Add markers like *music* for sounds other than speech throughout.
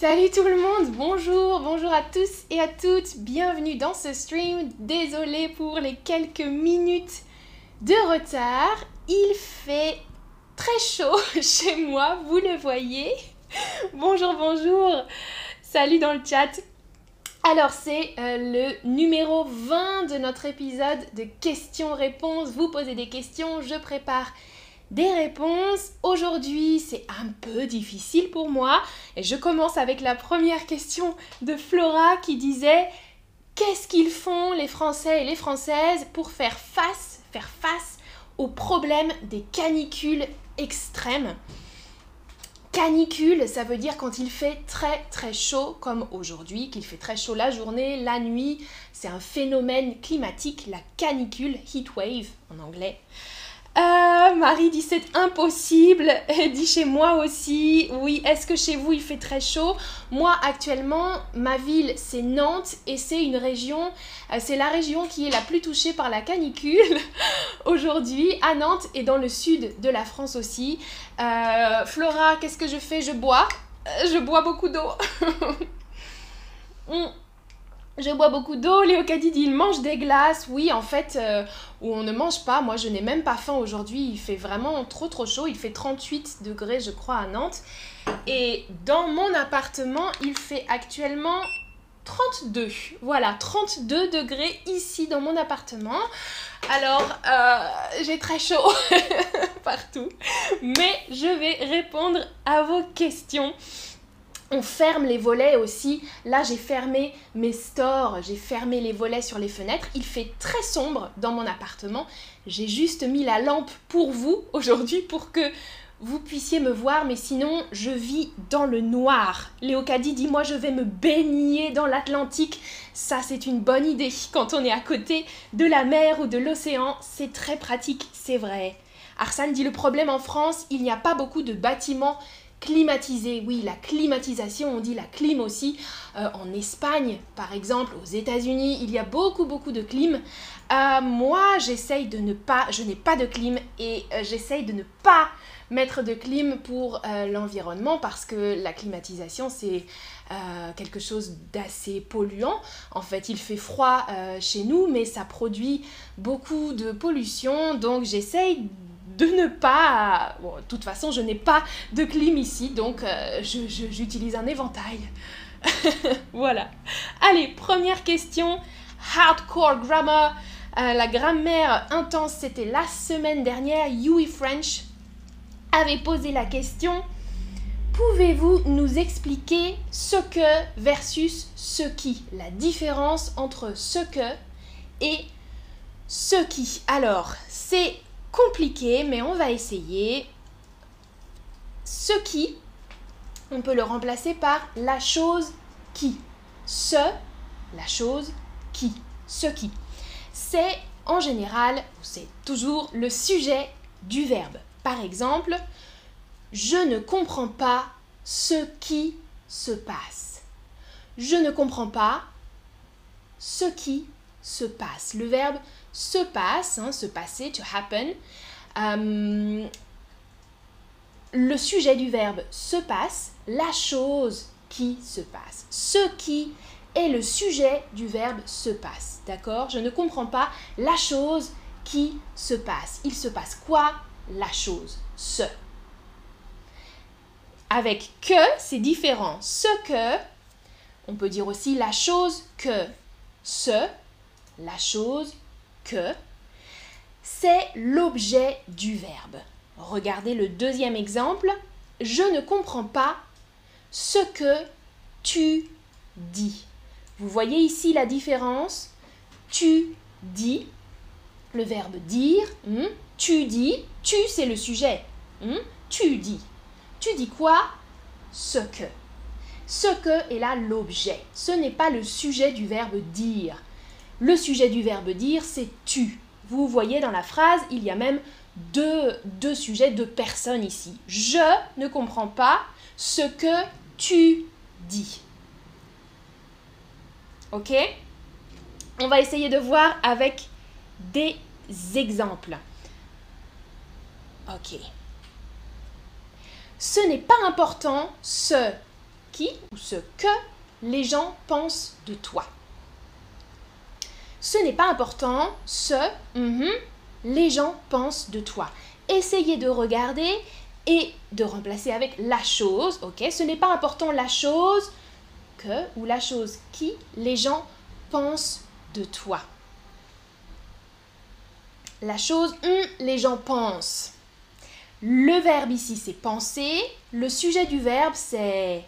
Salut tout le monde, bonjour, bonjour à tous et à toutes, bienvenue dans ce stream. Désolée pour les quelques minutes de retard. Il fait très chaud *laughs* chez moi, vous le voyez. Bonjour, bonjour. Salut dans le chat. Alors c'est euh, le numéro 20 de notre épisode de questions-réponses. Vous posez des questions, je prépare des réponses. Aujourd'hui, c'est un peu difficile pour moi. Et je commence avec la première question de Flora qui disait Qu'est-ce qu'ils font les Français et les Françaises pour faire face, faire face au problème des canicules extrêmes? Canicule, ça veut dire quand il fait très très chaud, comme aujourd'hui, qu'il fait très chaud la journée, la nuit. C'est un phénomène climatique, la canicule, heat wave en anglais. Euh, Marie dit c'est impossible. *laughs* Elle dit chez moi aussi. Oui, est-ce que chez vous il fait très chaud? Moi actuellement, ma ville c'est Nantes et c'est une région, euh, c'est la région qui est la plus touchée par la canicule *laughs* aujourd'hui à Nantes et dans le sud de la France aussi. Euh, Flora, qu'est-ce que je fais? Je bois. Je bois beaucoup d'eau. *laughs* Hmm. Je bois beaucoup d'eau. Léo dit il mange des glaces. Oui, en fait, euh, où on ne mange pas. Moi, je n'ai même pas faim aujourd'hui. Il fait vraiment trop trop chaud. Il fait 38 degrés, je crois, à Nantes. Et dans mon appartement, il fait actuellement 32. Voilà, 32 degrés ici dans mon appartement. Alors, euh, j'ai très chaud *laughs* partout. Mais je vais répondre à vos questions on ferme les volets aussi. Là, j'ai fermé mes stores, j'ai fermé les volets sur les fenêtres. Il fait très sombre dans mon appartement. J'ai juste mis la lampe pour vous aujourd'hui pour que vous puissiez me voir, mais sinon, je vis dans le noir. Léo Caddy dit Moi, je vais me baigner dans l'Atlantique. Ça, c'est une bonne idée. Quand on est à côté de la mer ou de l'océan, c'est très pratique, c'est vrai. Arsane dit Le problème en France, il n'y a pas beaucoup de bâtiments climatisé. Oui, la climatisation, on dit la clim aussi. Euh, en Espagne, par exemple, aux États-Unis, il y a beaucoup, beaucoup de clim. Euh, moi, j'essaye de ne pas, je n'ai pas de clim et euh, j'essaye de ne pas mettre de clim pour l'environnement parce que la climatisation, c'est quelque chose d'assez polluant. En fait, il fait froid chez nous, mais ça produit beaucoup de pollution. Donc, j'essaye de ne pas... Bon, de toute façon, je n'ai pas de clim ici, donc euh, j'utilise un éventail. *laughs* voilà. Allez, première question. Hardcore grammar. Euh, la grammaire intense, c'était la semaine dernière. Yui French avait posé la question. Pouvez-vous nous expliquer ce que versus ce qui? La différence entre ce que et ce qui. Alors, c'est compliqué, mais on va essayer. Ce qui, on peut le remplacer par la chose qui. Ce, la chose qui. Ce qui. C'est en général, c'est toujours le sujet du verbe. Par exemple, je ne comprends pas ce qui se passe. Je ne comprends pas ce qui se passe. Le verbe se passe, hein, se passer, to happen. Euh, le sujet du verbe se passe, la chose qui se passe. Ce qui est le sujet du verbe se passe. D'accord? Je ne comprends pas la chose qui se passe. Il se passe quoi? La chose. Ce. Avec que, c'est différent. Ce que, on peut dire aussi la chose que. Ce, la chose que, c'est l'objet du verbe. Regardez le deuxième exemple. Je ne comprends pas ce que tu dis. Vous voyez ici la différence Tu dis, le verbe dire, hmm? tu dis, tu c'est le sujet. Hmm? Tu dis. Tu dis quoi? Ce que. Ce que est là l'objet. Ce n'est pas le sujet du verbe dire. Le sujet du verbe dire, c'est tu. Vous voyez dans la phrase, il y a même deux, sujets, deux personnes ici. Je ne comprends pas ce que tu dis. Ok? On va essayer de voir avec des exemples. Ok. Ce n'est pas important ce qui ou ce que les gens pensent de toi. Ce n'est pas important ce mhm, les gens pensent de toi. Essayez de regarder et de remplacer avec la chose, ok? Ce n'est pas important la chose que ou la chose qui les gens pensent de toi. La chose hum, les gens pensent. Le verbe ici c'est penser, le sujet du verbe c'est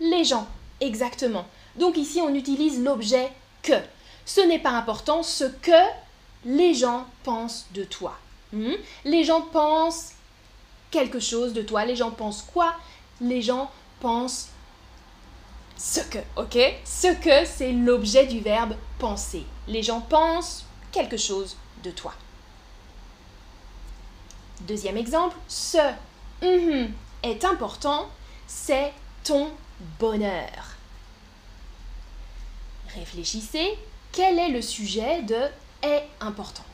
les gens, exactement. Donc ici on utilise l'objet que. Ce n'est pas important ce que les gens pensent de toi. Hmm? Les gens pensent quelque chose de toi. Les gens pensent quoi? Les gens pensent ce que, ok? Ce que, c'est l'objet du verbe penser. Les gens pensent quelque chose de toi. Deuxième exemple, ce est important, c'est ton bonheur. Réfléchissez, quel est le sujet de est important?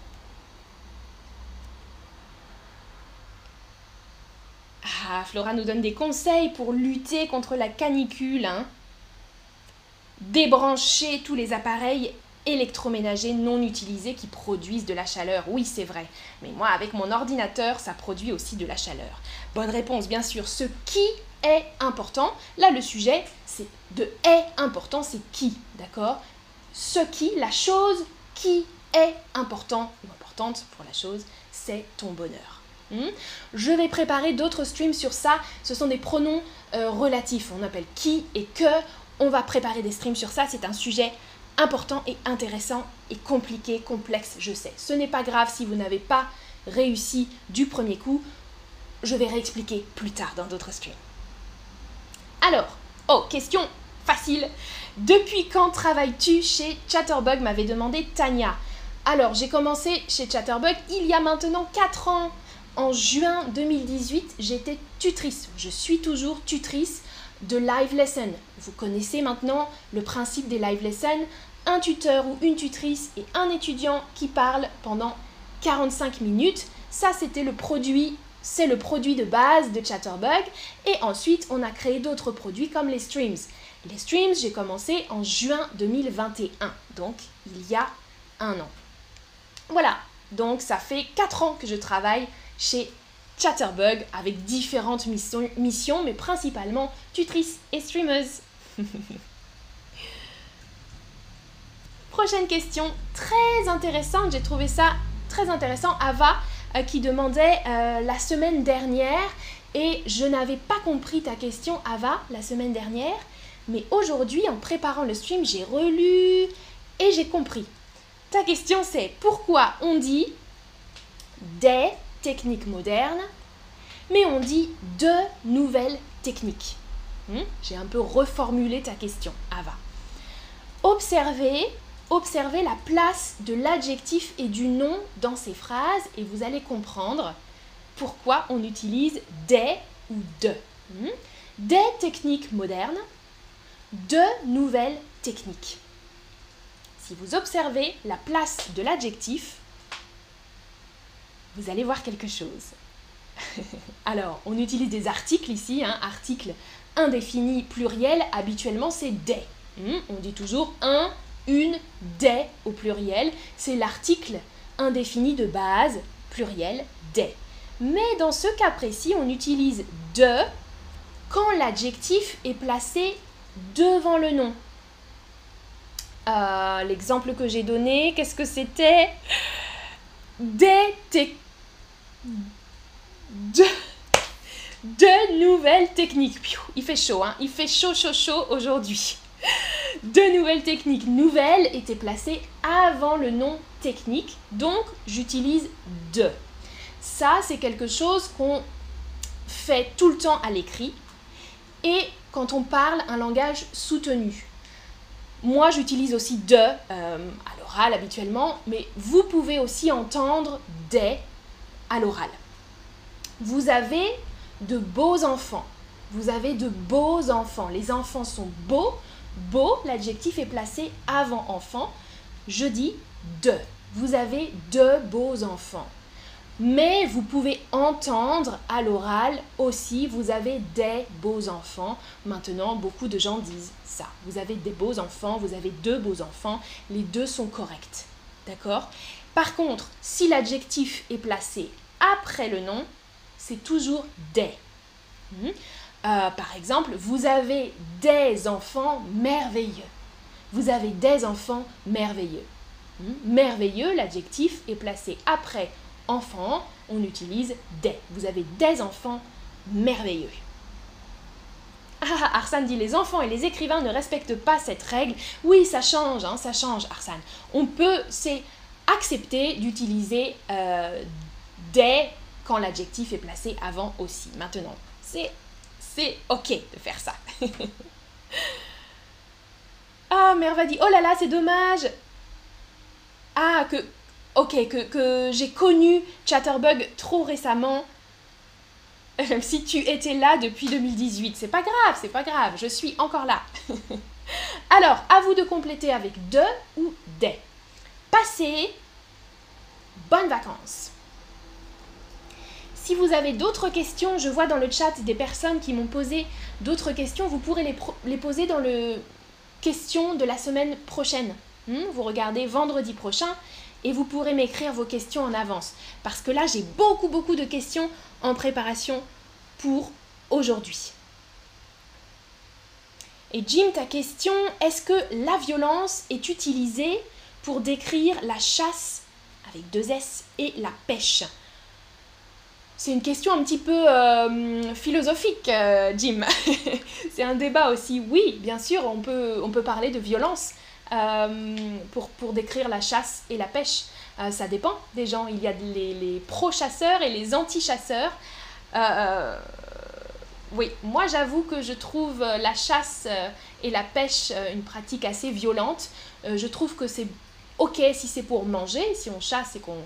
Ah, Flora nous donne des conseils pour lutter contre la canicule. Hein. Débrancher tous les appareils électroménagers non utilisés qui produisent de la chaleur. Oui, c'est vrai. Mais moi, avec mon ordinateur, ça produit aussi de la chaleur. Bonne réponse, bien sûr. Ce qui est important. Là, le sujet, c'est de est important, c'est qui, d'accord? Ce qui, la chose qui est important ou importante pour la chose, c'est ton bonheur. Hmm? Je vais préparer d'autres streams sur ça. Ce sont des pronoms euh, relatifs. On appelle qui et que. On va préparer des streams sur ça. C'est un sujet important et intéressant et compliqué, complexe, je sais. Ce n'est pas grave si vous n'avez pas réussi du premier coup. Je vais réexpliquer plus tard dans d'autres streams. Alors, oh, question facile. Depuis quand travailles-tu chez Chatterbug m'avait demandé Tania. Alors, j'ai commencé chez Chatterbug il y a maintenant 4 ans. En juin 2018, j'étais tutrice. Je suis toujours tutrice de live lesson. Vous connaissez maintenant le principe des live lessons. Un tuteur ou une tutrice et un étudiant qui parle pendant 45 minutes. Ça, c'était le produit, c'est le produit de base de Chatterbug. Et ensuite, on a créé d'autres produits comme les streams. Les streams, j'ai commencé en juin 2021, donc il y a un an. Voilà, donc ça fait 4 ans que je travaille chez Chatterbug avec différentes missions, missions mais principalement tutrice et streamers. *laughs* Prochaine question, très intéressante, j'ai trouvé ça très intéressant. Ava euh, qui demandait euh, la semaine dernière, et je n'avais pas compris ta question, Ava, la semaine dernière, mais aujourd'hui, en préparant le stream, j'ai relu et j'ai compris. Ta question c'est pourquoi on dit des techniques modernes, mais on dit de nouvelles techniques hmm? J'ai un peu reformulé ta question, Ava. Observez, observez la place de l'adjectif et du nom dans ces phrases et vous allez comprendre pourquoi on utilise des ou de. Hmm? Des techniques modernes, de nouvelles techniques. Si vous observez la place de l'adjectif, vous allez voir quelque chose. *laughs* Alors, on utilise des articles ici, hein, article indéfini pluriel, habituellement c'est des. Hmm, on dit toujours un, une, des au pluriel, c'est l'article indéfini de base, pluriel, des. Mais dans ce cas précis, on utilise de quand l'adjectif est placé devant le nom. Euh, l'exemple que j'ai donné, qu'est-ce que c'était? Des de, de nouvelles techniques. Il fait chaud, hein Il fait chaud, chaud, chaud aujourd'hui. De nouvelles techniques. Nouvelles étaient placées avant le nom technique, donc j'utilise de. Ça, c'est quelque chose qu'on fait tout le temps à l'écrit et quand on parle un langage soutenu. Moi, j'utilise aussi de euh, à l'oral habituellement, mais vous pouvez aussi entendre des à l'oral. Vous avez de beaux enfants. Vous avez de beaux enfants. Les enfants sont beaux. Beau, l'adjectif est placé avant enfant. Je dis de. Vous avez de beaux enfants. Mais vous pouvez entendre à l'oral aussi, vous avez des beaux enfants. Maintenant, beaucoup de gens disent ça. Vous avez des beaux enfants, vous avez deux beaux enfants, les deux sont corrects. D'accord? Par contre, si l'adjectif est placé après le nom, c'est toujours des. Euh, par exemple, vous avez des enfants merveilleux. Vous avez des enfants merveilleux. Hmm? Merveilleux, l'adjectif est placé après enfant, on utilise des. Vous avez des enfants merveilleux. Ah, Arsane dit les enfants et les écrivains ne respectent pas cette règle. Oui, ça change, hein, ça change, Arsane. On peut, c'est accepter d'utiliser euh, des quand l'adjectif est placé avant aussi. Maintenant, c'est c'est ok de faire ça. *laughs* ah, Merva dit oh là là, c'est dommage. Ah, que ok, que, que j'ai connu Chatterbug trop récemment. si tu étais là depuis 2018, c'est pas grave, c'est pas grave, je suis encore là. *laughs* Alors, à vous de compléter avec de ou des. Passez bonnes vacances. Si vous avez d'autres questions, je vois dans le chat des personnes qui m'ont posé d'autres questions, vous pourrez les, poser dans le question de la semaine prochaine. Hmm, vous regardez vendredi prochain et vous pourrez m'écrire vos questions en avance. Parce que là, j'ai beaucoup, beaucoup de questions en préparation pour aujourd'hui. Et Jim, ta question, est-ce que la violence est utilisée pour décrire la chasse avec deux S et la pêche? C'est une question un petit peu euh, philosophique, euh, Jim. *laughs* c'est un débat aussi. Oui, bien sûr, on peut, on peut parler de violence euh, pour, pour décrire la chasse et la pêche. ça dépend des gens. Il y a les, les pro-chasseurs et les anti-chasseurs. oui, moi j'avoue que je trouve la chasse et la pêche une pratique assez violente. je trouve que c'est ok si c'est pour manger, si on chasse et qu'on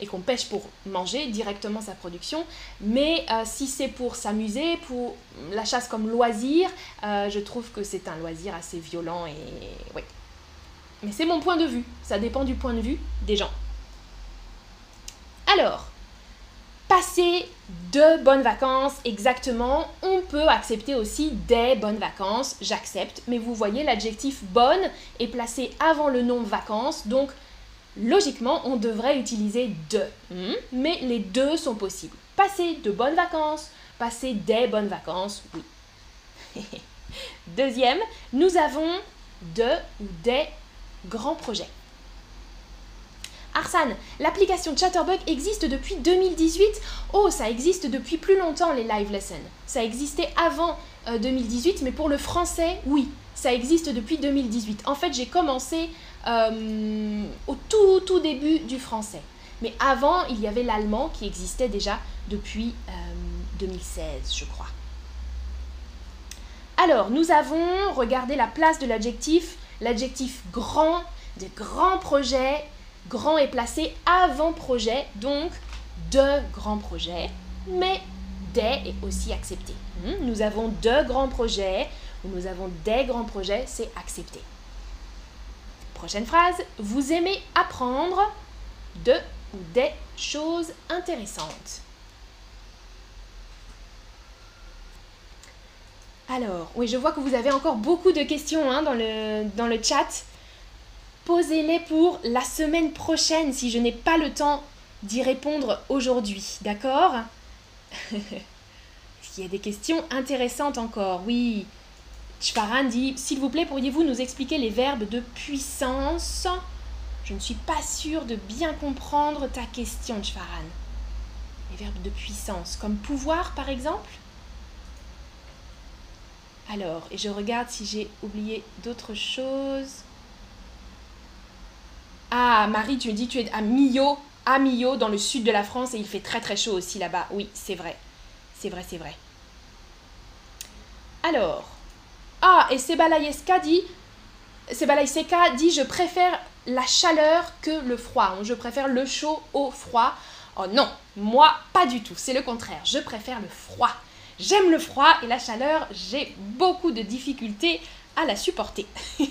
et qu'on pêche pour manger directement sa production. Mais euh, si c'est pour s'amuser, pour la chasse comme loisir, euh, je trouve que c'est un loisir assez violent et oui. Mais c'est mon point de vue, ça dépend du point de vue des gens. Alors, passer de bonnes vacances, exactement. On peut accepter aussi des bonnes vacances, j'accepte. Mais vous voyez, l'adjectif bonne est placé avant le nom vacances, donc Logiquement, on devrait utiliser de, hmm? mais les deux sont possibles. Passer de bonnes vacances, passer des bonnes vacances, oui. *laughs* Deuxième, nous avons de ou des grands projets. Arsane, l'application Chatterbug existe depuis 2018 Oh, ça existe depuis plus longtemps les live lessons. Ça existait avant 2018, euh, mais pour le français, oui, ça existe depuis 2018. En fait, j'ai commencé euh, au tout, tout début du français. Mais avant, il y avait l'allemand qui existait déjà depuis 2016, euh, je crois. Alors, nous avons regardé la place de l'adjectif. L'adjectif grand, de grands projets. Grand est placé avant projet, donc de grands projets. Mais des est aussi accepté. Hmm, nous avons de grands projets, ou nous avons des grands projets, c'est accepté. Prochaine phrase, vous aimez apprendre de ou des choses intéressantes. Alors, oui, je vois que vous avez encore beaucoup de questions hein, dans, le, dans le chat. Posez-les pour la semaine prochaine si je n'ai pas le temps d'y répondre aujourd'hui, d'accord? *laughs* Il y a des questions intéressantes encore, oui. Chfaran dit S'il vous plaît, pourriez-vous nous expliquer les verbes de puissance? Je ne suis pas sûre de bien comprendre ta question, Chfaran. Les verbes de puissance, comme pouvoir par exemple? Alors, et je regarde si j'ai oublié d'autres choses. Ah, Marie, tu me dis tu es à Millau, à Millau, dans le sud de la France, et il fait très très chaud aussi là-bas. Oui, c'est vrai. C'est vrai, c'est vrai. Alors, ah, et Sebalayeska dit, dit, je préfère la chaleur que le froid. Je préfère le chaud au froid. Oh non, moi, pas du tout. C'est le contraire. Je préfère le froid. J'aime le froid et la chaleur, j'ai beaucoup de difficultés à la supporter. *laughs*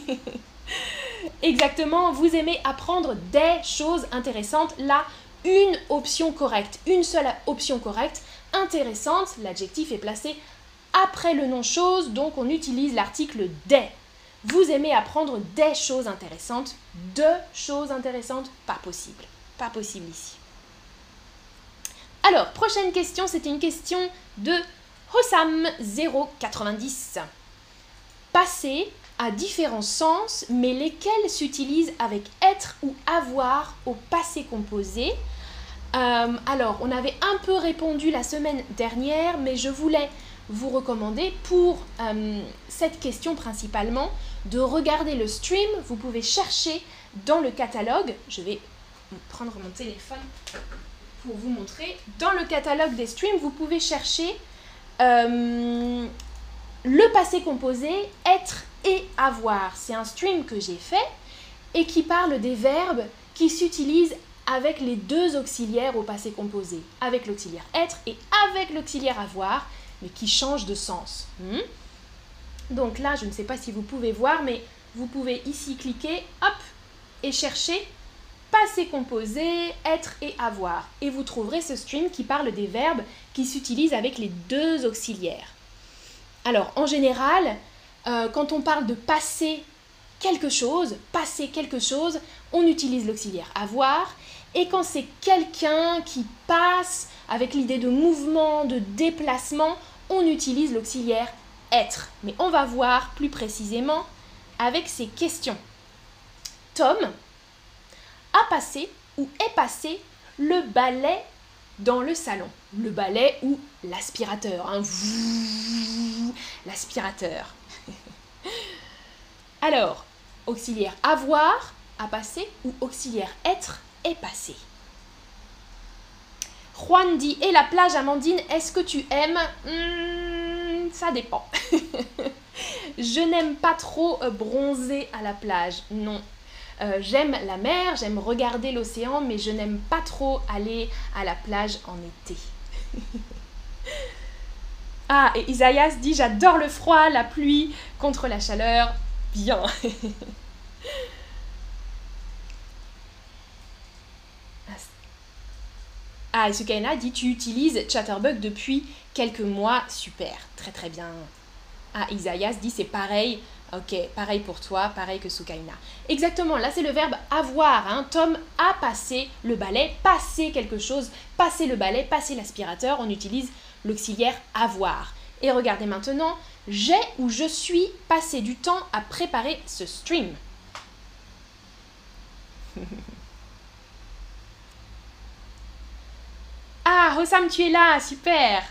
Exactement, vous aimez apprendre des choses intéressantes. Là, une option correcte, une seule option correcte, intéressante, l'adjectif est placé après le nom chose, donc on utilise l'article des. Vous aimez apprendre des choses intéressantes, de choses intéressantes, pas possible. Pas possible ici. Alors, prochaine question, c'était une question de Hossam 090. Passer a différents sens, mais lesquels s'utilisent avec être ou avoir au passé composé? Euh, alors, on avait un peu répondu la semaine dernière, mais je voulais vous recommander pour euh, cette question principalement de regarder le stream. Vous pouvez chercher dans le catalogue. Je vais prendre mon téléphone pour vous montrer. Dans le catalogue des streams, vous pouvez chercher euh, le passé composé, être et avoir. C'est un stream que j'ai fait et qui parle des verbes qui s'utilisent avec les deux auxiliaires au passé composé, avec l'auxiliaire être et avec l'auxiliaire avoir, mais qui changent de sens. Hmm? Donc là, je ne sais pas si vous pouvez voir, mais vous pouvez ici cliquer, hop, et chercher passé composé, être et avoir. Et vous trouverez ce stream qui parle des verbes qui s'utilisent avec les deux auxiliaires. Alors, en général, euh, quand on parle de passer quelque chose, passer quelque chose, on utilise l'auxiliaire avoir. Et quand c'est quelqu'un qui passe avec l'idée de mouvement, de déplacement, on utilise l'auxiliaire être. Mais on va voir plus précisément avec ces questions. Tom a passé ou est passé le balai dans le salon. Le balai ou l'aspirateur. Hein. L'aspirateur. *laughs* Alors, auxiliaire avoir a passé ou auxiliaire être est passé? Juan dit Et la plage, Amandine, est-ce que tu aimes? Hmm, Ça dépend. *laughs* Je n'aime pas trop euh, bronzer à la plage. Non, euh, j'aime la mer, j'aime regarder l'océan, mais je n'aime pas trop aller à la plage en été. *laughs* ah, et Isaïas dit J'adore le froid, la pluie, contre la chaleur. Bien. *laughs* ah, et Sukaina dit Tu utilises Chatterbug depuis quelques mois. Super, très très bien. Ah, Isaïas dit C'est pareil Ok, pareil pour toi, pareil que Sukaina. Exactement, là c'est le verbe avoir. Hein. Tom a passé le balai, passer quelque chose, passer le balai, passer l'aspirateur. On utilise l'auxiliaire avoir. Et regardez maintenant, j'ai ou je suis passé du temps à préparer ce stream. *laughs* ah, Osam, tu es là, super.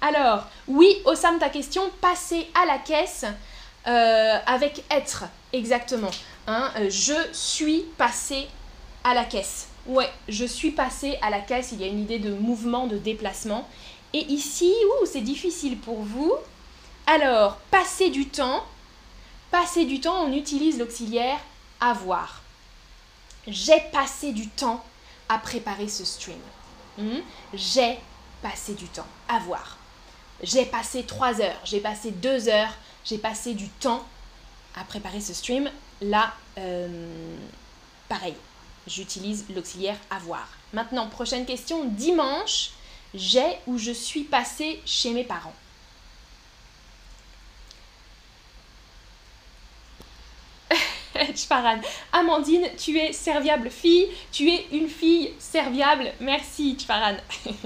Alors, oui, Osam, ta question, passer à la caisse. Euh, avec être, exactement. Hein, euh, je suis passé à la caisse. Ouais, je suis passé à la caisse. Il y a une idée de mouvement, de déplacement. Et ici, c'est difficile pour vous. Alors, passer du temps. Passer du temps, on utilise l'auxiliaire avoir. J'ai passé du temps à préparer ce stream. Hmm? J'ai passé du temps. Avoir. J'ai passé trois heures. J'ai passé deux heures j'ai passé du temps à préparer ce stream. Là, euh, pareil, j'utilise l'auxiliaire avoir. Maintenant, prochaine question. Dimanche, j'ai ou je suis passé chez mes parents? *laughs* Amandine, tu es serviable fille, tu es une fille serviable. Merci, Chparan. *laughs*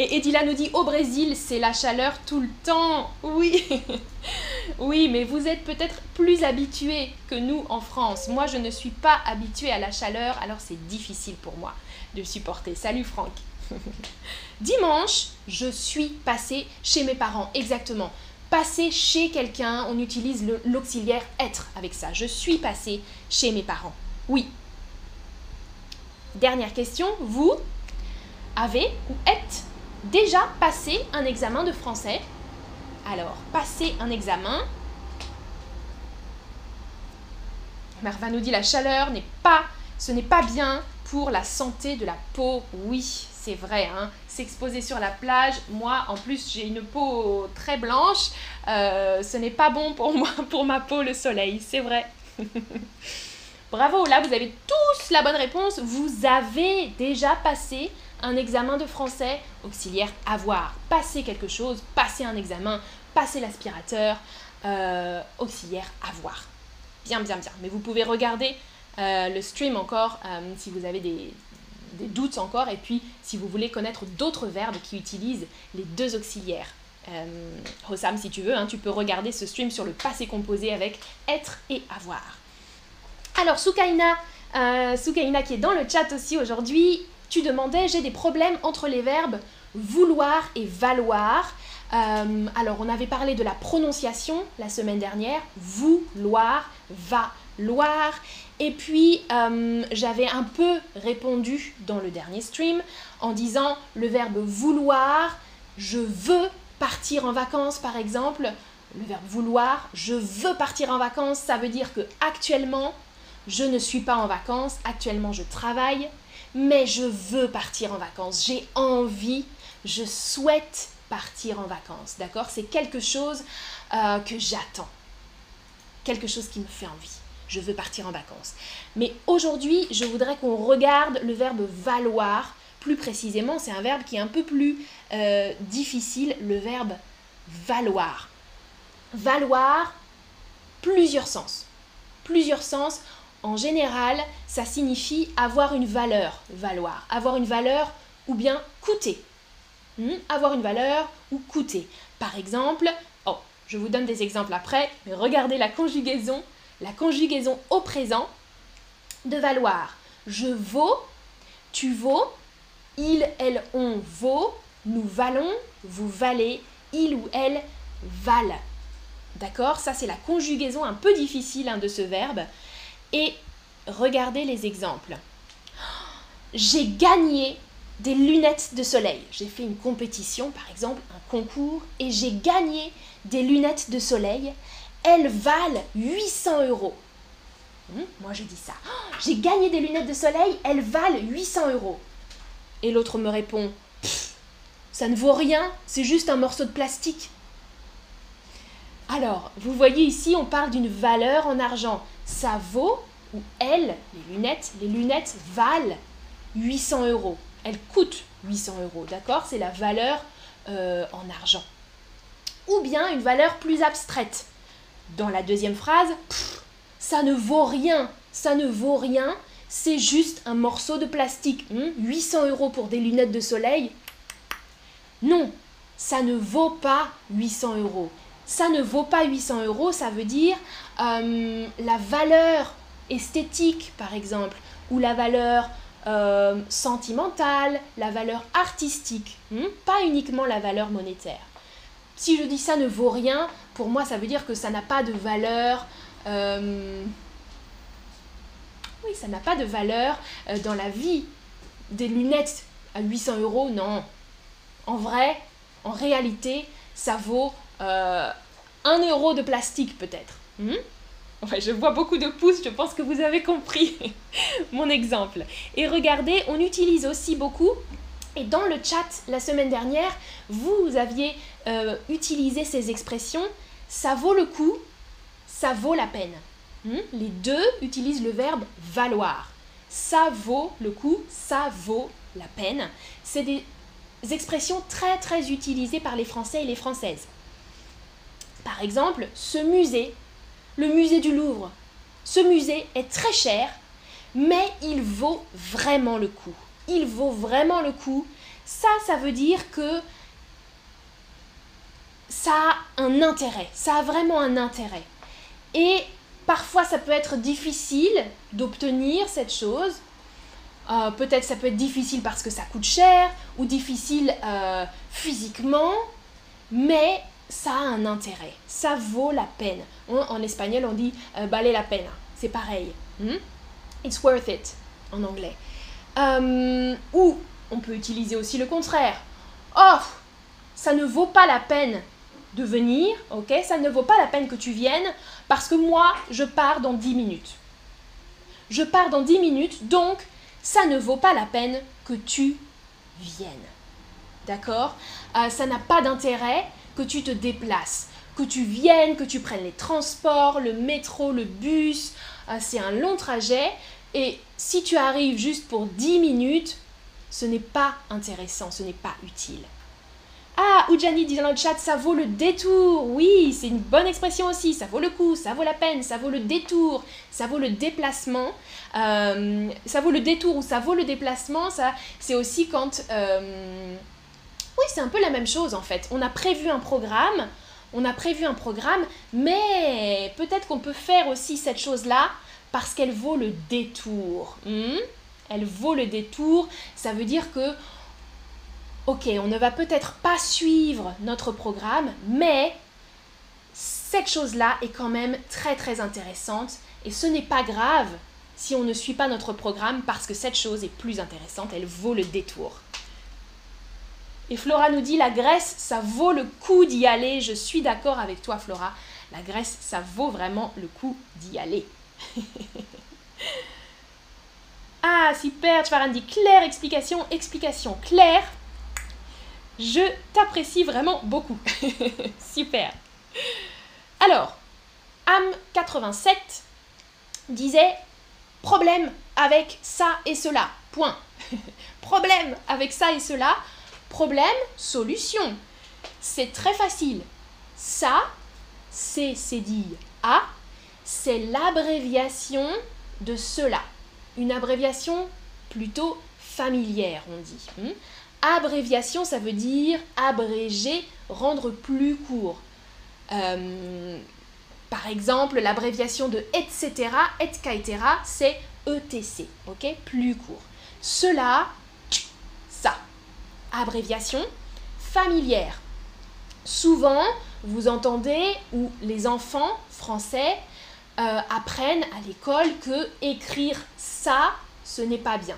Et Edila nous dit au Brésil, c'est la chaleur tout le temps. Oui, *laughs* oui, mais vous êtes peut-être plus habitués que nous en France. Moi, je ne suis pas habituée à la chaleur, alors c'est difficile pour moi de supporter. Salut Franck. Dimanche, je suis passée chez mes parents, exactement. Passer chez quelqu'un, on utilise l'auxiliaire être avec ça. Je suis passée chez mes parents. Oui. Dernière question, vous avez ou êtes déjà passé un examen de français? Alors, passer un examen. Marva nous dit la chaleur n'est pas, ce n'est pas bien pour la santé de la peau. Oui, c'est vrai. Hein. S'exposer sur la plage, moi en plus j'ai une peau très blanche, euh, ce n'est pas bon pour *laughs* moi, pour ma peau le soleil, c'est vrai. *laughs* Bravo, là vous avez tous la bonne réponse. Vous avez déjà passé un examen de français auxiliaire avoir. Passer quelque chose, passer un examen, passer l'aspirateur, euh, auxiliaire avoir. Bien, bien, bien. Mais vous pouvez regarder euh, le stream encore si vous avez des, doutes encore et puis si vous voulez connaître d'autres verbes qui utilisent les deux auxiliaires. Hossam, si tu veux, hein, tu peux regarder ce stream sur le passé composé avec être et avoir. Alors, Soukaina, Soukaina qui est dans le chat aussi aujourd'hui, tu demandais, j'ai des problèmes entre les verbes vouloir et valoir. Euh, alors, on avait parlé de la prononciation la semaine dernière, vouloir, valoir. Et puis, euh, j'avais un peu répondu dans le dernier stream en disant le verbe vouloir, je veux partir en vacances par exemple. Le verbe vouloir, je veux partir en vacances, ça veut dire que actuellement, je ne suis pas en vacances, actuellement je travaille, mais je veux partir en vacances, j'ai envie, je souhaite partir en vacances, d'accord? C'est quelque chose euh, que j'attends, quelque chose qui me fait envie. Je veux partir en vacances. Mais aujourd'hui, je voudrais qu'on regarde le verbe valoir. Plus précisément, c'est un verbe qui est un peu plus euh, difficile, le verbe valoir. Valoir, plusieurs sens. Plusieurs sens. En général, ça signifie avoir une valeur, valoir. Avoir une valeur ou bien coûter. Hmm? Avoir une valeur ou coûter. Par exemple, oh, je vous donne des exemples après, mais regardez la conjugaison, la conjugaison au présent de valoir. Je vaux, tu vaux, il, elle, on vaut, nous valons, vous valez, il ou elle valent. D'accord? Ça, c'est la conjugaison un peu difficile hein, de ce verbe. Et regardez les exemples. J'ai gagné des lunettes de soleil. J'ai fait une compétition, par exemple, un concours, et j'ai gagné des lunettes de soleil. Elles valent 800 euros. Hmm, moi, je dis ça. *gasps* j'ai gagné des lunettes de soleil, elles valent 800 euros. Et l'autre me répond, ça ne vaut rien, c'est juste un morceau de plastique. Alors, vous voyez ici, on parle d'une valeur en argent. Ça vaut, ou elles, les lunettes, les lunettes valent 800 euros. Elles coûtent 800 euros, d'accord? C'est la valeur euh, en argent. Ou bien une valeur plus abstraite. Dans la deuxième phrase, ça ne vaut rien, ça ne vaut rien, c'est juste un morceau de plastique. 800 hmm? euros pour des lunettes de soleil Non, ça ne vaut pas 800 euros ça ne vaut pas 800 euros, ça veut dire euh, la valeur esthétique, par exemple, ou la valeur euh, sentimentale, la valeur artistique, hmm? pas uniquement la valeur monétaire. Si je dis ça ne vaut rien, pour moi, ça veut dire que ça n'a pas de valeur. Euh, oui, ça n'a pas de valeur dans la vie. Des lunettes à 800 euros, non. En vrai, en réalité, ça vaut euh, un euro de plastique peut-être. Hmm? je vois beaucoup de pouces, je pense que vous avez compris *laughs* mon exemple. Et regardez, on utilise aussi beaucoup, et dans le chat la semaine dernière, vous aviez euh, utilisé ces expressions, ça vaut le coup, ça vaut la peine. Hmm? Les deux utilisent le verbe valoir. Ça vaut le coup, ça vaut la peine. C'est des expressions très très utilisées par les Français et les Françaises. Par exemple, ce musée, le musée du Louvre. Ce musée est très cher, mais il vaut vraiment le coup. Il vaut vraiment le coup. Ça, ça veut dire que ça a un intérêt. Ça a vraiment un intérêt. Et parfois, ça peut être difficile d'obtenir cette chose. Euh, peut-être ça peut être difficile parce que ça coûte cher ou difficile euh, physiquement, mais ça a un intérêt, ça vaut la peine. En, espagnol, on dit euh, vale la peine, c'est pareil. Hmm? It's worth it en anglais. Ou on peut utiliser aussi le contraire. Oh, ça ne vaut pas la peine de venir, ok? Ça ne vaut pas la peine que tu viennes parce que moi, je pars dans 10 minutes. Je pars dans 10 minutes, donc ça ne vaut pas la peine que tu viennes. D'accord? Euh, Ça n'a pas d'intérêt que tu te déplaces, que tu viennes, que tu prennes les transports, le métro, le bus. Euh, c'est un long trajet. Et si tu arrives juste pour 10 minutes, ce n'est pas intéressant, ce n'est pas utile. Ah, Oujani dit dans le chat, ça vaut le détour. Oui, c'est une bonne expression aussi. Ça vaut le coup, ça vaut la peine, ça vaut le détour, ça vaut le déplacement. Euh, ça vaut le détour ou ça vaut le déplacement. Ça, c'est aussi quand. Euh, oui, c'est un peu la même chose en fait. On a prévu un programme, on a prévu un programme, mais peut-être qu'on peut faire aussi cette chose-là parce qu'elle vaut le détour. Hmm? Elle vaut le détour. Ça veut dire que ok, on ne va peut-être pas suivre notre programme, mais cette chose-là est quand même très très intéressante et ce n'est pas grave si on ne suit pas notre programme parce que cette chose est plus intéressante, elle vaut le détour. Et Flora nous dit la Grèce, ça vaut le coup d'y aller. Je suis d'accord avec toi Flora. La Grèce, ça vaut vraiment le coup d'y aller. *laughs* ah, super, Tvaran dit claire explication, explication claire. Je t'apprécie vraiment beaucoup. *laughs* Super. Alors, Am87 disait problème avec ça et cela. Point. *laughs* problème avec ça et cela. Problème, solution. C'est très facile. Ça, c'est dit A, c'est l'abréviation de cela. Une abréviation plutôt familière, on dit. Hmm? Abréviation, ça veut dire abréger, rendre plus court. Euh, par exemple, l'abréviation de etc., et caetera, c'est ETC, ok? Plus court. Cela, ça. Abréviation familière. Souvent, vous entendez ou les enfants français euh, apprennent à l'école que écrire ça, ce n'est pas bien.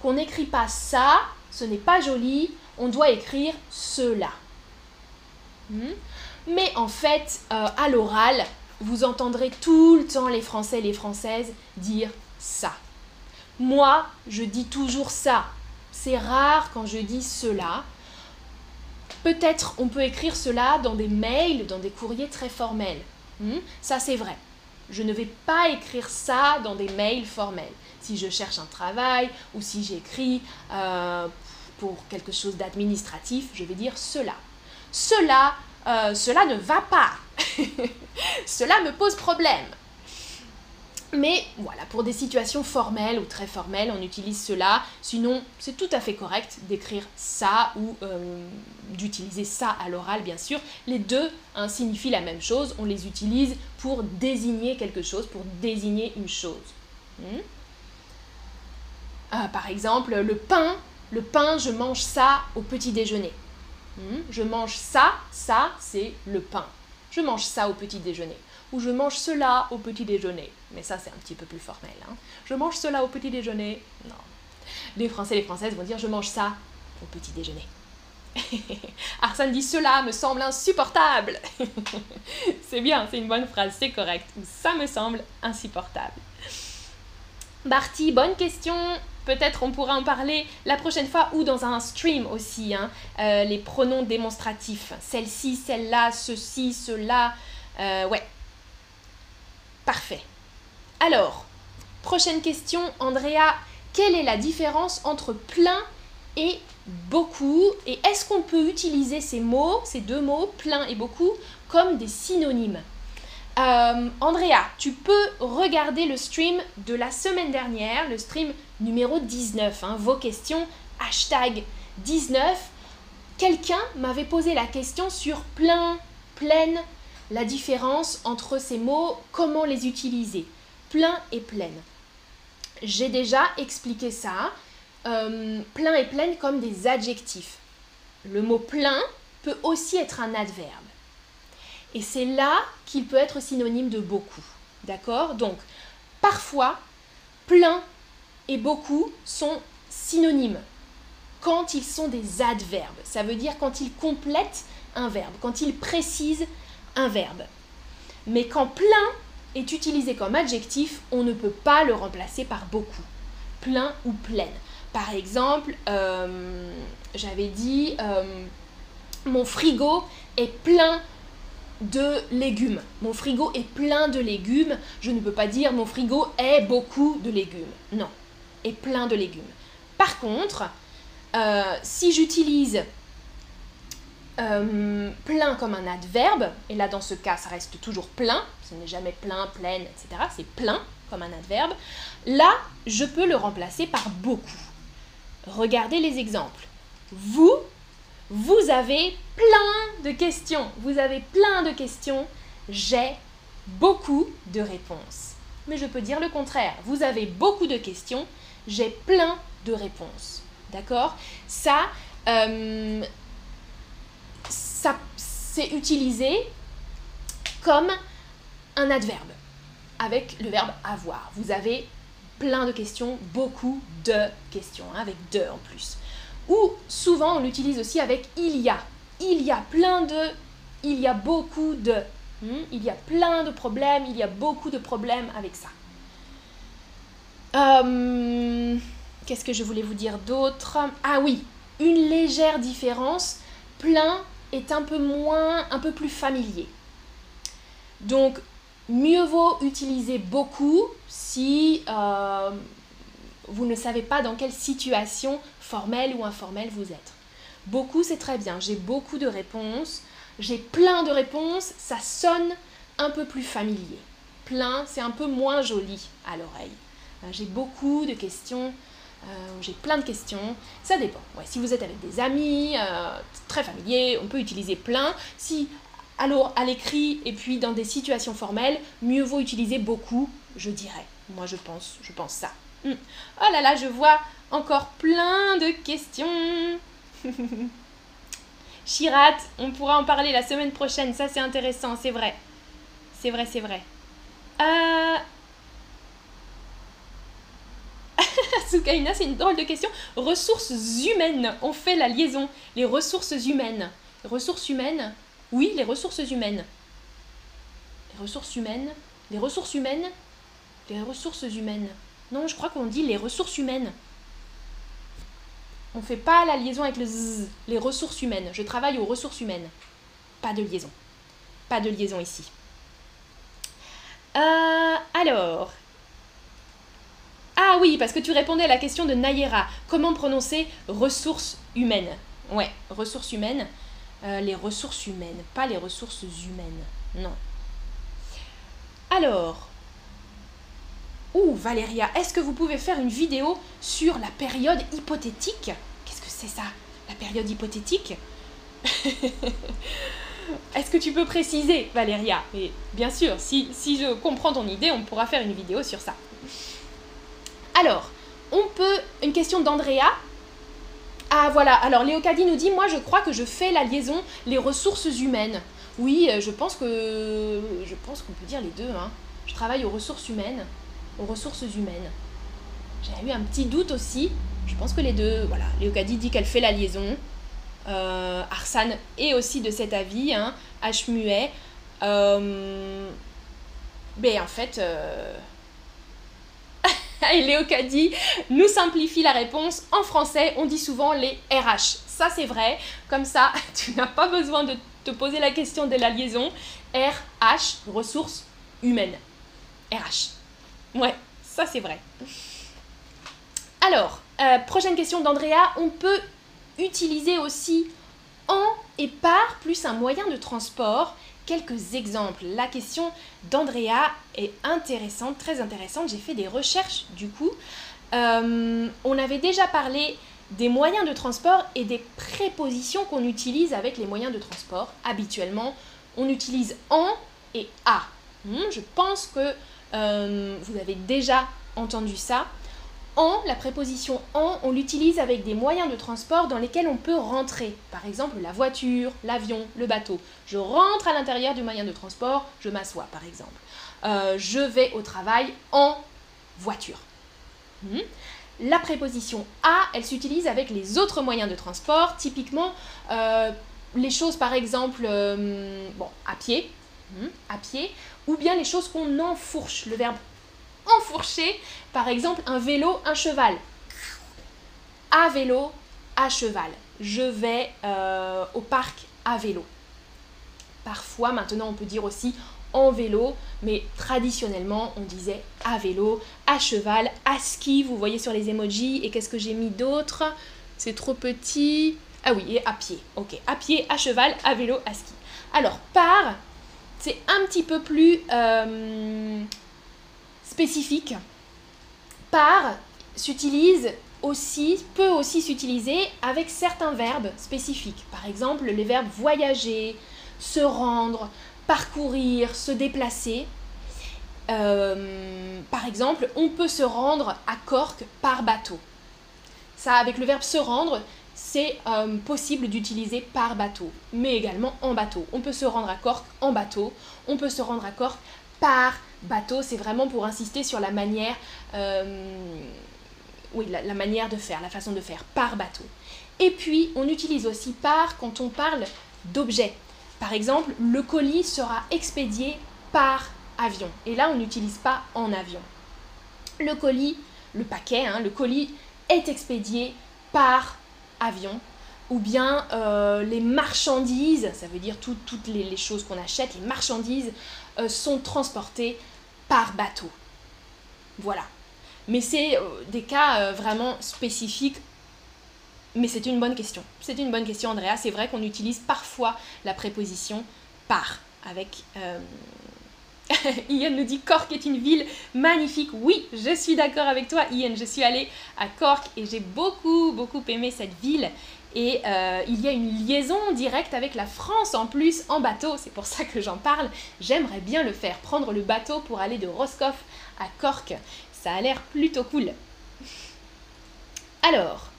Qu'on n'écrit pas ça, ce n'est pas joli, on doit écrire cela. Hmm? Mais en fait, euh, à l'oral, vous entendrez tout le temps les Français et les Françaises dire ça. Moi, je dis toujours ça. C'est rare quand je dis cela. Peut-être on peut écrire cela dans des mails, dans des courriers très formels. Hmm? Ça, c'est vrai. Je ne vais pas écrire ça dans des mails formels. Si je cherche un travail ou si j'écris euh, pour quelque chose d'administratif, je vais dire cela. Cela, euh, cela ne va pas. *laughs* cela me pose problème. Mais voilà, pour des situations formelles ou très formelles, on utilise cela. Sinon, c'est tout à fait correct d'écrire ça ou euh, d'utiliser ça à l'oral, bien sûr. Les deux hein, signifient la même chose. On les utilise pour désigner quelque chose, pour désigner une chose. Hmm? Euh, par exemple, le pain le pain, je mange ça au petit déjeuner. Hmm? Je mange ça, ça, c'est le pain. Je mange ça au petit déjeuner. Ou je mange cela au petit déjeuner. Mais ça, c'est un petit peu plus formel. Hein. Je mange cela au petit déjeuner. Non. Les Français et les Françaises vont dire je mange ça au petit déjeuner. *laughs* Arsène dit cela me semble insupportable. *laughs* c'est bien, c'est une bonne phrase, c'est correct. Ça me semble insupportable. Barty, bonne question. Peut-être on pourra en parler la prochaine fois ou dans un stream aussi, hein. euh, les pronoms démonstratifs. Celle-ci, celle-là, ceci, cela. Euh, ouais. Parfait. Alors, prochaine question, Andrea. Quelle est la différence entre plein et beaucoup? Et est-ce qu'on peut utiliser ces mots, ces deux mots, plein et beaucoup, comme des synonymes? Euh, Andrea, tu peux regarder le stream de la semaine dernière, le stream numéro 19, hein, vos questions, hashtag 19. Quelqu'un m'avait posé la question sur plein, pleine, la différence entre ces mots, comment les utiliser, plein et pleine. J'ai déjà expliqué ça, euh, plein et pleine comme des adjectifs. Le mot plein peut aussi être un adverbe. Et c'est là qu'il peut être synonyme de beaucoup. D'accord? Donc, parfois, plein et beaucoup sont synonymes quand ils sont des adverbes. Ça veut dire quand ils complètent un verbe, quand ils précisent un verbe. Mais quand plein est utilisé comme adjectif, on ne peut pas le remplacer par beaucoup. Plein ou pleine. Par exemple, euh, j'avais dit, euh, mon frigo est plein de légumes. Mon frigo est plein de légumes. Je ne peux pas dire mon frigo est beaucoup de légumes. Non, est plein de légumes. Par contre, euh, si j'utilise euh, plein comme un adverbe, et là dans ce cas ça reste toujours plein, ce n'est jamais plein, pleine, etc. C'est plein comme un adverbe. Là, je peux le remplacer par beaucoup. Regardez les exemples. Vous, vous avez plein de questions. Vous avez plein de questions. J'ai beaucoup de réponses. Mais je peux dire le contraire. Vous avez beaucoup de questions. J'ai plein de réponses. D'accord? Ça, euh, ça c'est utilisé comme un adverbe avec le verbe avoir. Vous avez plein de questions, beaucoup de questions, hein, avec de en plus. Ou souvent on l'utilise aussi avec il y a. Il y a plein de, il y a beaucoup de. Hmm, il y a plein de problèmes, il y a beaucoup de problèmes avec ça. Euh, qu'est-ce que je voulais vous dire d'autre? Ah oui, une légère différence. Plein est un peu moins, un peu plus familier. Donc, mieux vaut utiliser beaucoup si euh, vous ne savez pas dans quelle situation formelle ou informelle vous êtes. Beaucoup, c'est très bien. J'ai beaucoup de réponses. J'ai plein de réponses. Ça sonne un peu plus familier. Plein, c'est un peu moins joli à l'oreille. Euh, j'ai beaucoup de questions. Euh, j'ai plein de questions. Ça dépend. Si vous êtes avec des amis, très familier, on peut utiliser plein. Si alors à l'écrit et puis dans des situations formelles, mieux vaut utiliser beaucoup, je dirais. Moi je pense, je pense ça. Hmm. Oh là là, je vois encore plein de questions. *laughs* Chirat, on pourra en parler la semaine prochaine, ça c'est intéressant, c'est vrai. C'est vrai, c'est vrai. Euh... C'est une drôle de question. Ressources humaines, on fait la liaison. Les ressources humaines. Ressources humaines, oui, les ressources humaines. Les ressources humaines Les ressources humaines Les ressources humaines. Non, je crois qu'on dit les ressources humaines. On ne fait pas la liaison avec le z, les ressources humaines. Je travaille aux ressources humaines. Pas de liaison. Pas de liaison ici. Euh, alors. Ah oui, parce que tu répondais à la question de Nayera. Comment prononcer ressources humaines Ouais, ressources humaines. Euh, les ressources humaines, pas les ressources humaines. Non. Alors, Ouh, Valéria, est-ce que vous pouvez faire une vidéo sur la période hypothétique? Qu'est-ce que c'est ça, la période hypothétique? *laughs* Est-ce que tu peux préciser, Valéria? Mais bien sûr, si je comprends ton idée, on pourra faire une vidéo sur ça. Alors, on peut... Une question d'Andrea ah voilà, alors Léocadie nous dit, moi je crois que je fais la liaison les ressources humaines. Oui, euh, je pense que je pense qu'on peut dire les deux. Hein. Je travaille aux ressources humaines, aux ressources humaines. J'ai eu un petit doute aussi. Je pense que les deux, voilà. Léocadie dit qu'elle fait la liaison. Euh, Arsane est aussi de cet avis, hein. H muet. Euh, en fait, et Léocadie nous simplifie la réponse. En français, on dit souvent les RH. Ça, c'est vrai. Comme ça, *laughs* tu n'as pas besoin de te poser la question de la liaison. RH, ressources humaines. RH. Ouais, ça, c'est vrai. Alors, euh, prochaine question d'Andrea. On peut utiliser aussi en et par plus un moyen de transport quelques exemples. La question d'Andrea est intéressante, très intéressante. J'ai fait des recherches du coup. Euh, on avait déjà parlé des moyens de transport et des prépositions qu'on utilise avec les moyens de transport. Habituellement, on utilise en et à. Hmm, je pense que euh, vous avez déjà entendu ça. En, la préposition en, on l'utilise avec des moyens de transport dans lesquels on peut rentrer. Par exemple, la voiture, l'avion, le bateau. Je rentre à l'intérieur du moyen de transport, je m'assois par exemple. Euh, je vais au travail en voiture. Hmm? La préposition à, elle s'utilise avec les autres moyens de transport, typiquement euh, les choses par exemple euh, bon, à pied, hmm, à pied, ou bien les choses qu'on enfourche, le verbe enfourcher, par exemple un vélo, un cheval. À vélo, à cheval. Je vais euh, au parc à vélo. parfois. Maintenant, on peut dire aussi en vélo, mais traditionnellement, on disait à vélo, à cheval, à ski. Vous voyez sur les emojis. Et qu'est-ce que j'ai mis d'autre? C'est trop petit. Ah oui, et à pied. Ok, à pied, à cheval, à vélo, à ski. Alors, par, c'est un petit peu plus euh, spécifique. Par s'utilise aussi, peut aussi s'utiliser avec certains verbes spécifiques. Par exemple, les verbes voyager, se rendre, parcourir, se déplacer. Euh, par exemple, on peut se rendre à Cork par bateau. Ça, avec le verbe se rendre, c'est euh, possible d'utiliser par bateau, mais également en bateau. On peut se rendre à Cork en bateau, on peut se rendre à Cork par bateau. C'est vraiment pour insister sur la manière, euh, la manière de faire, la façon de faire par bateau. Et puis, on utilise aussi par quand on parle d'objets. Par exemple, le colis sera expédié par avion. Et là, on n'utilise pas en avion. Le colis, le paquet, hein, le colis est expédié par avion. Ou bien euh, les marchandises, ça veut dire toutes les, choses qu'on achète, les marchandises euh, sont transportées par bateau. Voilà. Mais c'est euh, des cas vraiment spécifiques mais c'est une bonne question. C'est une bonne question, Andrea. C'est vrai qu'on utilise parfois la préposition par avec. Euh... *laughs* Ian nous dit Cork est une ville magnifique. Oui, je suis d'accord avec toi, Ian. Je suis allée à Cork et j'ai beaucoup, beaucoup aimé cette ville. Et euh, il y a une liaison directe avec la France en plus en bateau. C'est pour ça que j'en parle. J'aimerais bien le faire. Prendre le bateau pour aller de Roscoff à Cork. Ça a l'air plutôt cool. Alors,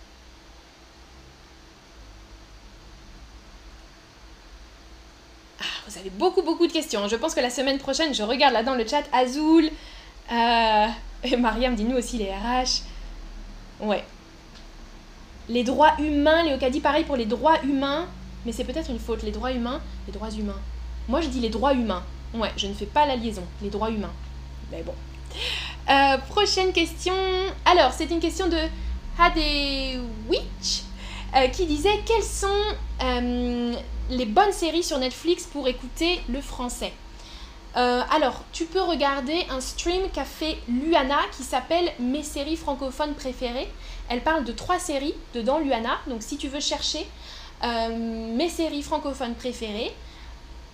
vous avez beaucoup, beaucoup de questions. Je pense que la semaine prochaine, je regarde là dans le chat Azul. Euh, et Mariam dit nous aussi les RH. Ouais. Les droits humains, Léo dit pareil pour les droits humains. Mais c'est peut-être une faute, les droits humains. Les droits humains. Moi, je dis les droits humains. Ouais, je ne fais pas la liaison. Les droits humains. Mais bon. Euh, prochaine question. Alors, c'est une question de Hadewitch euh, qui disait quelles sont euh, les bonnes séries sur Netflix pour écouter le français? Euh, alors, tu peux regarder un stream qu'a fait Luana qui s'appelle Mes séries francophones préférées. Elle parle de trois séries dedans, Luana. Donc, si tu veux chercher mes séries francophones préférées.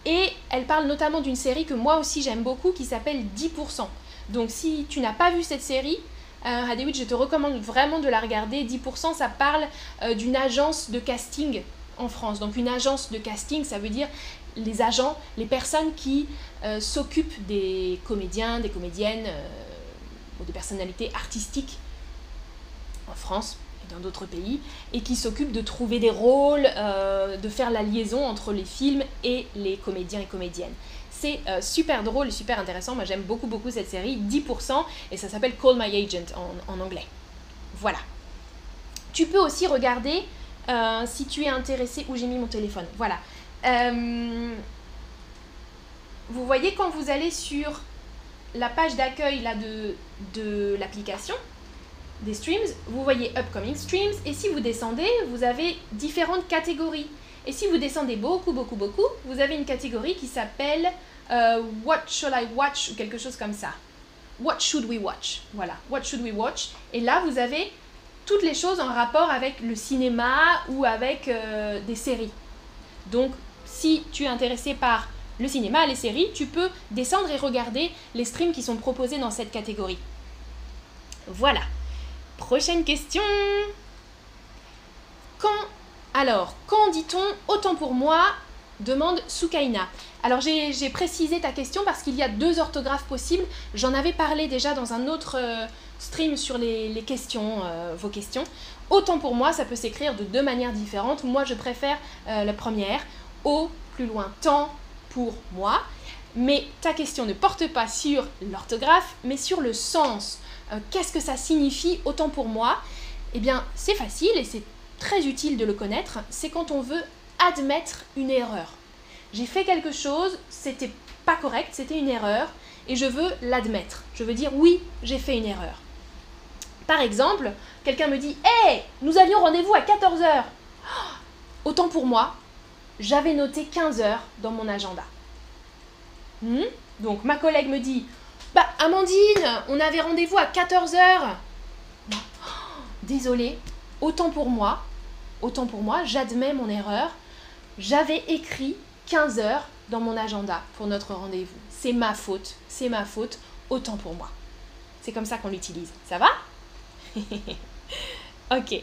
Et elle parle notamment d'une série que moi aussi j'aime beaucoup qui s'appelle 10%. Donc, si tu n'as pas vu cette série, euh, je te recommande vraiment de la regarder. 10%, ça parle euh, d'une agence de casting en France. Donc une agence de casting, ça veut dire les agents, les personnes qui euh, s'occupent des comédiens, des comédiennes des personnalités artistiques France et dans d'autres pays, et qui s'occupent de trouver des rôles, de faire la liaison entre les films et les comédiens et comédiennes. C'est euh, super drôle et super intéressant. Moi, j'aime beaucoup, beaucoup cette série. 10% et ça s'appelle Call My Agent en, anglais. Voilà. Tu peux aussi regarder euh, si tu es intéressé où j'ai mis mon téléphone. Voilà. Euh, vous voyez quand vous allez sur la page d'accueil là de l'application des streams, vous voyez Upcoming Streams et si vous descendez, vous avez différentes catégories. Et si vous descendez beaucoup, beaucoup, beaucoup, vous avez une catégorie qui s'appelle euh, What should I watch ou quelque chose comme ça. What should we watch? Voilà, What should we watch? Et là, vous avez toutes les choses en rapport avec le cinéma ou avec euh, des séries. Donc, si tu es intéressé par le cinéma, les séries, tu peux descendre et regarder les streams qui sont proposés dans cette catégorie. Voilà. Prochaine question. Quand alors, quand dit-on autant pour moi demande Soukaina. Alors j'ai précisé ta question parce qu'il y a deux orthographes possibles. J'en avais parlé déjà dans un autre euh, stream sur les, questions, euh, vos questions. Autant pour moi, ça peut s'écrire de deux manières différentes. Moi, je préfère euh, la première. Au plus loin, tant pour moi. Mais ta question ne porte pas sur l'orthographe, mais sur le sens. Qu'est-ce que ça signifie autant pour moi? Eh bien, c'est facile et c'est très utile de le connaître, c'est quand on veut admettre une erreur. J'ai fait quelque chose, c'était pas correct, c'était une erreur, et je veux l'admettre. Je veux dire oui, j'ai fait une erreur. Par exemple, quelqu'un me dit Hé, nous avions rendez-vous à 14h. autant pour moi, j'avais noté 15 heures dans mon agenda. Hmm? Donc ma collègue me dit Bah Amandine, on avait rendez-vous à 14 heures. Désolée, autant pour moi, autant pour moi, j'admets mon erreur. J'avais écrit 15 heures dans mon agenda pour notre rendez-vous. C'est ma faute, c'est ma faute, autant pour moi. C'est comme ça qu'on l'utilise. Ça va? *laughs* Ok.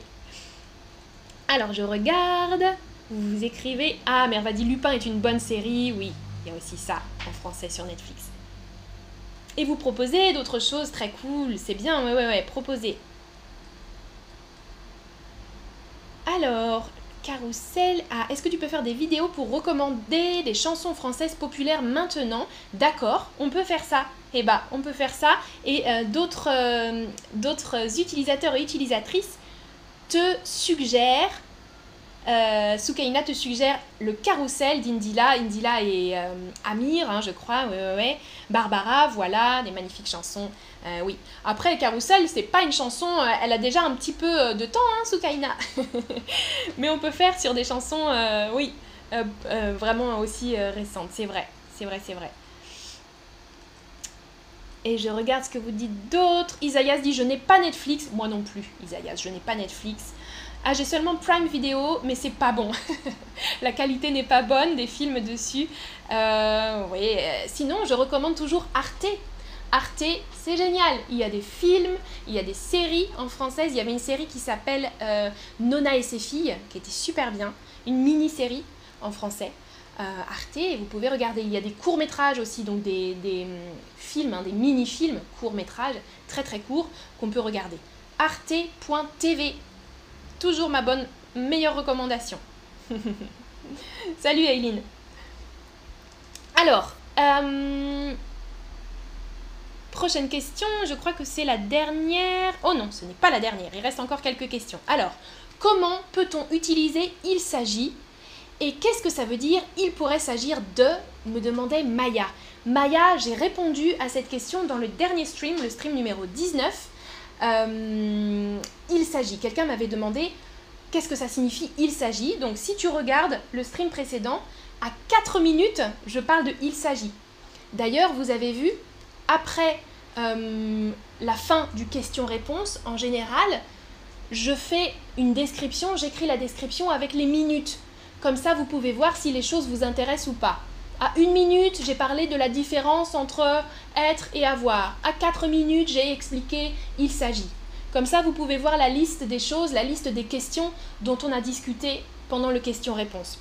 Alors je regarde. Vous écrivez Ah, dit Lupin est une bonne série. Oui, il y a aussi ça en français sur Netflix. Et vous proposez d'autres choses très cool. C'est bien, ouais, ouais, ouais, proposez. Alors, Carousel, ah, est-ce que tu peux faire des vidéos pour recommander des chansons françaises populaires maintenant? D'accord, on peut faire ça. Eh bah, on peut faire ça. Et euh, d'autres, euh, d'autres utilisateurs et utilisatrices te suggèrent euh, te suggère le carrousel d'Indila. Indila et euh, Amir, hein, je crois. Barbara, voilà, des magnifiques chansons. Euh, oui. Après, carrousel, c'est pas une chanson. elle a déjà un petit peu de temps, hein, Soukaina. *laughs* Mais on peut faire sur des chansons, oui, vraiment aussi récentes. C'est vrai, c'est vrai, c'est vrai. Et je regarde ce que vous dites d'autres. Isaias dit Je n'ai pas Netflix. Moi non plus, Isaias, je n'ai pas Netflix. Ah, j'ai seulement Prime Video, mais c'est pas bon. *laughs* la qualité n'est pas bonne des films dessus. Euh, oui, euh, sinon, je recommande toujours Arte. Arte, c'est génial. Il y a des films, il y a des séries en française. Il y avait une série qui s'appelle euh, Nona et ses filles, qui était super bien. Une mini-série en français. Arte, vous pouvez regarder. Il y a des courts-métrages aussi, donc des, hum, films, hein, des mini-films, courts-métrages, très très courts, qu'on peut regarder. Arte.tv, Toujours ma bonne, meilleure recommandation. *laughs* Salut Aileen. Alors, euh, prochaine question, je crois que c'est la dernière. Oh non, ce n'est pas la dernière, il reste encore quelques questions. Alors, comment peut-on utiliser il s'agit et qu'est-ce que ça veut dire il pourrait s'agir de me demandait Maya. Maya, j'ai répondu à cette question dans le dernier stream, le stream numéro 19. Euh, il s'agit. Quelqu'un m'avait demandé qu'est-ce que ça signifie il s'agit? Donc si tu regardes le stream précédent, à 4 minutes, je parle de il s'agit. D'ailleurs, vous avez vu, après euh, la fin du question-réponse, en général, je fais une description, j'écris la description avec les minutes. Comme ça, vous pouvez voir si les choses vous intéressent ou pas. À une minute, j'ai parlé de la différence entre être et avoir. À quatre minutes, j'ai expliqué il s'agit. Comme ça, vous pouvez voir la liste des choses, la liste des questions dont on a discuté pendant le question-réponse.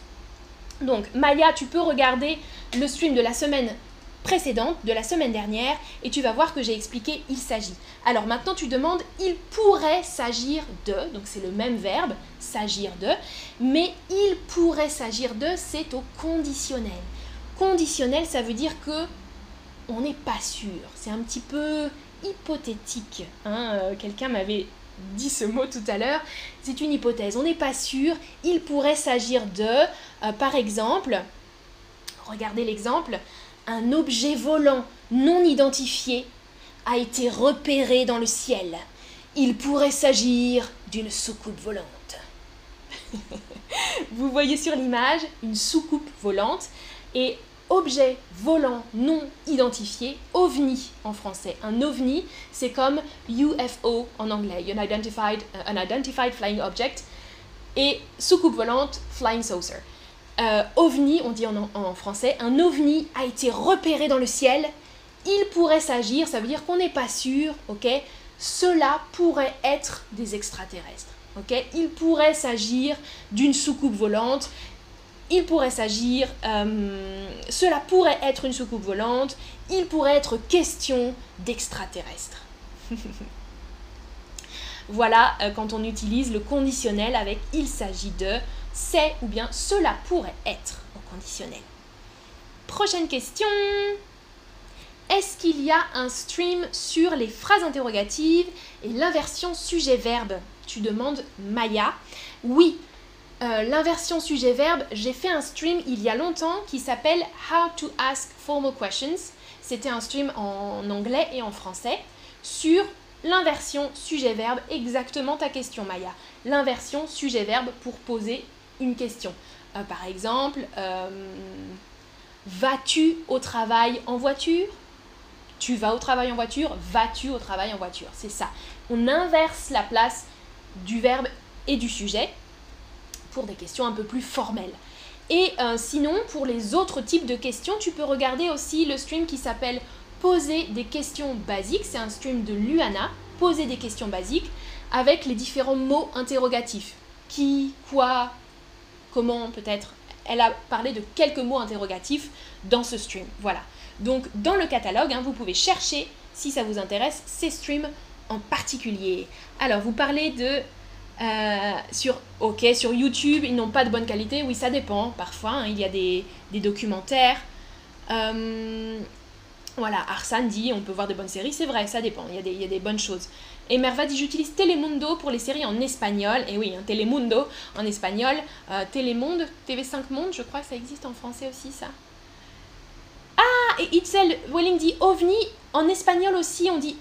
Donc, Maya, tu peux regarder le stream de la semaine précédente, de la semaine dernière, et tu vas voir que j'ai expliqué il s'agit. Alors maintenant, tu demandes il pourrait s'agir de, donc c'est le même verbe, s'agir de, mais il pourrait s'agir de, c'est au conditionnel. Conditionnel, ça veut dire que on n'est pas sûr. C'est un petit peu hypothétique. Hein. Euh, quelqu'un m'avait dit ce mot tout à l'heure. C'est une hypothèse. On n'est pas sûr. Il pourrait s'agir de, euh, par exemple, regardez l'exemple, un objet volant non identifié a été repéré dans le ciel. Il pourrait s'agir d'une soucoupe volante. *laughs* Vous voyez sur l'image une soucoupe volante et objet volant non identifié, OVNI en français. Un OVNI, c'est comme UFO en anglais, Unidentified, uh, Unidentified Flying Object, et soucoupe volante, Flying Saucer. Euh, OVNI, on dit en, en, français, un OVNI a été repéré dans le ciel, il pourrait s'agir, ça veut dire qu'on n'est pas sûr, ok? Cela pourrait être des extraterrestres. ok? Il pourrait s'agir d'une soucoupe volante, il pourrait s'agir, euh, cela pourrait être une soucoupe volante, il pourrait être question d'extraterrestres. *laughs* voilà euh, quand on utilise le conditionnel avec il s'agit de, c'est ou bien cela pourrait être au conditionnel. Prochaine question. Est-ce qu'il y a un stream sur les phrases interrogatives et l'inversion sujet-verbe? Tu demandes Maya. Oui, euh, l'inversion sujet-verbe, j'ai fait un stream il y a longtemps qui s'appelle How to Ask Formal Questions. C'était un stream en anglais et en français sur l'inversion sujet-verbe, exactement ta question Maya. L'inversion sujet-verbe pour poser une question. Euh, par exemple, euh, vas-tu au travail en voiture? Tu vas au travail en voiture? Vas-tu au travail en voiture? C'est ça. On inverse la place du verbe et du sujet pour des questions un peu plus formelles. Et euh, sinon, pour les autres types de questions, tu peux regarder aussi le stream qui s'appelle Poser des questions basiques. C'est un stream de Luana, Poser des questions basiques, avec les différents mots interrogatifs. Qui, quoi, comment peut-être. Elle a parlé de quelques mots interrogatifs dans ce stream. Voilà. Donc dans le catalogue, hein, vous pouvez chercher, si ça vous intéresse, ces streams en particulier. Alors, vous parlez de euh, sur, ok, sur YouTube, ils n'ont pas de bonne qualité. Oui, ça dépend. Parfois, hein, il y a des, documentaires. Euh, voilà, Arsane dit on peut voir de bonnes séries. C'est vrai, ça dépend. Il y, a des, il y a des bonnes choses. Et Merva dit j'utilise Telemundo pour les séries en espagnol. Et oui, hein, Telemundo en espagnol. Euh, Télémonde, TV5 Monde, je crois que ça existe en français aussi, ça. Ah, et Itzel Welling dit ovni. En espagnol aussi, on dit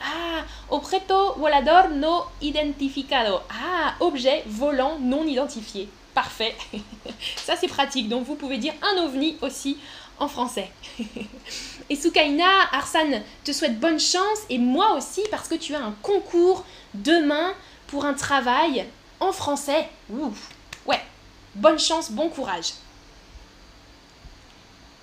ah, objeto volador no identificado. Ah, objet volant non identifié. Parfait. *laughs* Ça, c'est pratique. Donc, vous pouvez dire un ovni aussi en français. *laughs* et Soukaina, Arsane te souhaite bonne chance et moi aussi parce que tu as un concours demain pour un travail en français. Ouais, bonne chance, bon courage.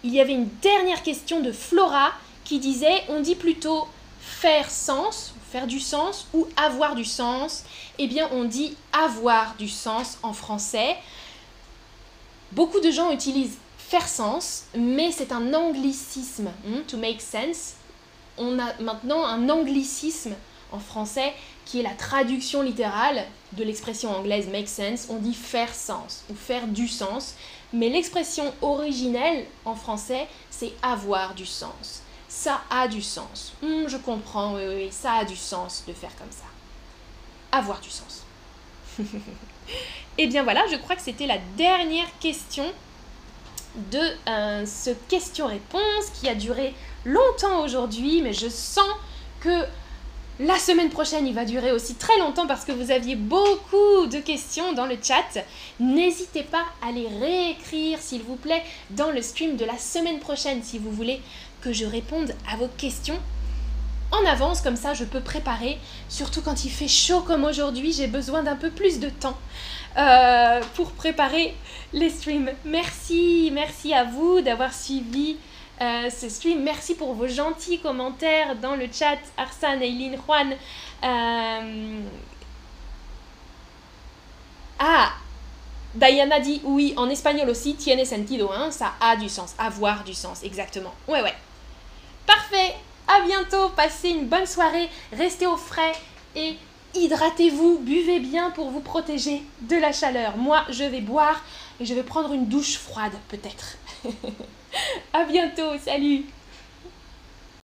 Il y avait une dernière question de Flora qui disait on dit plutôt faire sens, faire du sens ou avoir du sens, eh bien on dit avoir du sens en français. Beaucoup de gens utilisent faire sens, mais c'est un anglicisme, hmm, to make sense. On a maintenant un anglicisme en français qui est la traduction littérale de l'expression anglaise make sense. On dit faire sens ou faire du sens, mais l'expression originelle en français, c'est avoir du sens ça a du sens. Hmm, je comprends, oui, oui, ça a du sens de faire comme ça. Avoir du sens. Et *laughs* eh bien voilà, je crois que c'était la dernière question de euh, ce question-réponse qui a duré longtemps aujourd'hui, mais je sens que la semaine prochaine, il va durer aussi très longtemps parce que vous aviez beaucoup de questions dans le chat. N'hésitez pas à les réécrire, s'il vous plaît, dans le stream de la semaine prochaine si vous voulez que je réponde à vos questions en avance, comme ça je peux préparer. Surtout quand il fait chaud comme aujourd'hui, j'ai besoin d'un peu plus de temps euh, pour préparer les streams. Merci, merci à vous d'avoir suivi euh, ce stream. Merci pour vos gentils commentaires dans le chat. Arsane, Eileen, Juan. Euh, ah, Diana dit oui, en espagnol aussi, tiene sentido, hein, ça a du sens, avoir du sens, exactement. Ouais, ouais. Parfait, à bientôt, passez une bonne soirée, restez au frais et hydratez-vous, buvez bien pour vous protéger de la chaleur. Moi, je vais boire et je vais prendre une douche froide peut-être. *laughs* à bientôt, salut